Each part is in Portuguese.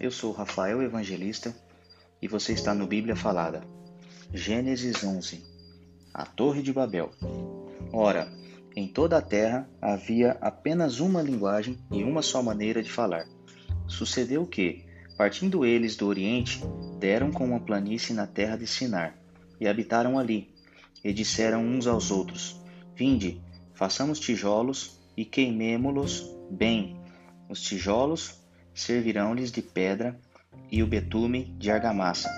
eu sou Rafael Evangelista e você está no Bíblia Falada. Gênesis 11 A Torre de Babel. Ora, em toda a terra havia apenas uma linguagem e uma só maneira de falar. Sucedeu que, partindo eles do Oriente, deram com uma planície na terra de Sinar, e habitaram ali, e disseram uns aos outros: Vinde, façamos tijolos e queimemo-los bem. Os tijolos servirão-lhes de pedra e o betume de argamassa.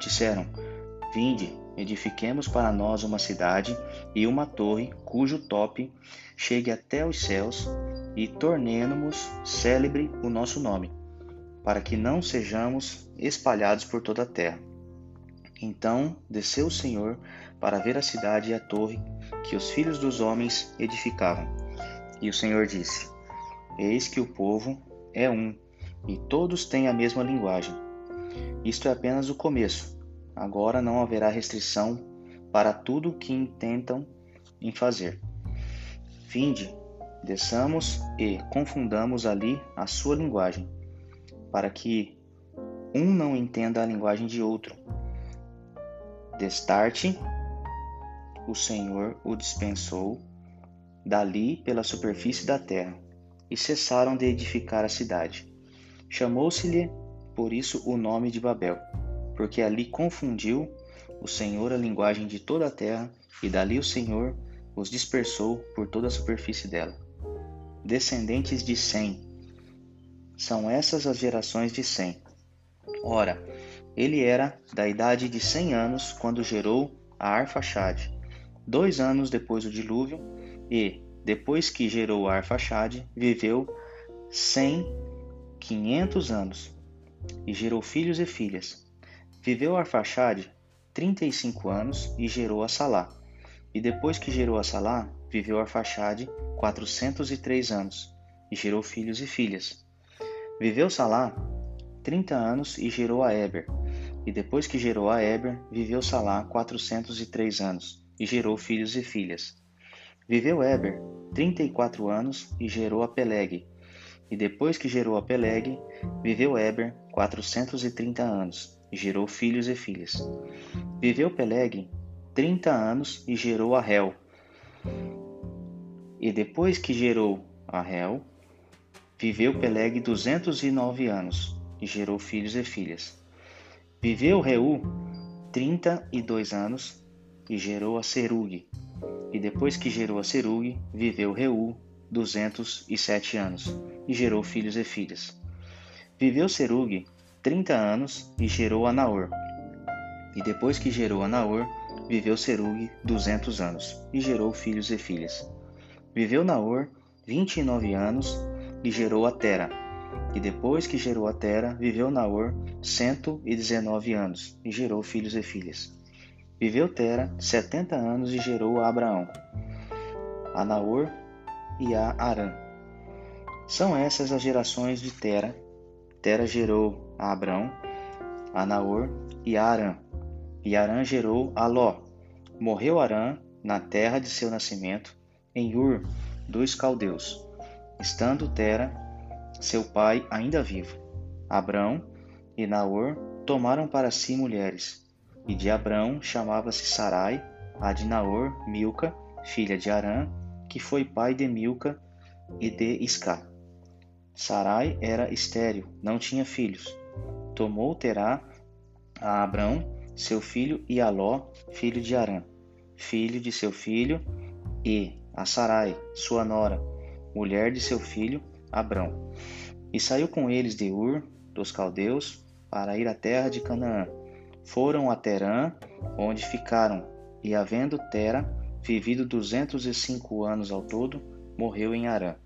Disseram: Vinde, edifiquemos para nós uma cidade e uma torre cujo tope chegue até os céus e tornemo-nos célebre o nosso nome, para que não sejamos espalhados por toda a terra. Então desceu o Senhor para ver a cidade e a torre que os filhos dos homens edificavam. E o Senhor disse: Eis que o povo é um, e todos têm a mesma linguagem. Isto é apenas o começo. Agora não haverá restrição para tudo o que intentam em fazer. Vinde, desçamos e confundamos ali a sua linguagem, para que um não entenda a linguagem de outro. Destarte, o Senhor o dispensou dali pela superfície da terra, e cessaram de edificar a cidade. Chamou-se-lhe por isso o nome de Babel, porque ali confundiu o Senhor a linguagem de toda a terra, e dali o Senhor os dispersou por toda a superfície dela. Descendentes de Sem. São essas as gerações de Sem. Ora, ele era da idade de cem anos quando gerou a Arfaxade. Dois anos depois do dilúvio, e, depois que gerou Arfaxade, viveu cem, quinhentos anos, e gerou filhos e filhas. Viveu Arfaxade trinta e cinco anos e gerou a Salá. E depois que gerou a Salá, viveu Arfaxade quatrocentos e três anos, e gerou filhos e filhas. Viveu Salá trinta anos e gerou a Eber. E depois que gerou a Eber, viveu Salá quatrocentos e três anos, e gerou filhos e filhas. Viveu Eber trinta e quatro anos e gerou a Peleg. E depois que gerou a Peleg, viveu Eber quatrocentos e trinta anos e gerou filhos e filhas. Viveu Peleg trinta anos e gerou a Hel. E depois que gerou a Hel, viveu Peleg duzentos e nove anos e gerou filhos e filhas. Viveu Reu trinta e dois anos e gerou a Serug. E depois que gerou a Serug, viveu Reu duzentos e sete anos, e gerou filhos e filhas. Viveu Serug trinta anos e gerou a Naor. E depois que gerou a Naor, viveu Serug duzentos anos, e gerou filhos e filhas. Viveu Naor vinte e nove anos e gerou a Tera. E depois que gerou a Tera, viveu Naor cento e dezenove anos, e gerou filhos e filhas. Viveu Tera setenta anos e gerou a Abraão, a Naor e a Arã. São essas as gerações de Tera. Tera gerou a Abrão, a Naor e a Arã. E Arã gerou a Ló. Morreu Arã na terra de seu nascimento, em Ur dos caldeus, estando Tera, seu pai, ainda vivo. Abrão e Naor tomaram para si mulheres, e de Abrão chamava-se Sarai, a de Naor, Milca, filha de Arã, que foi pai de Milca e de Isca. Sarai era estéril, não tinha filhos. Tomou Terá a Abrão, seu filho, e a Ló, filho de Arã, filho de seu filho, e a Sarai, sua nora, mulher de seu filho, Abrão. E saiu com eles de Ur, dos caldeus, para ir à terra de Canaã foram a Terã, onde ficaram, e havendo Tera vivido duzentos e cinco anos ao todo, morreu em Arã.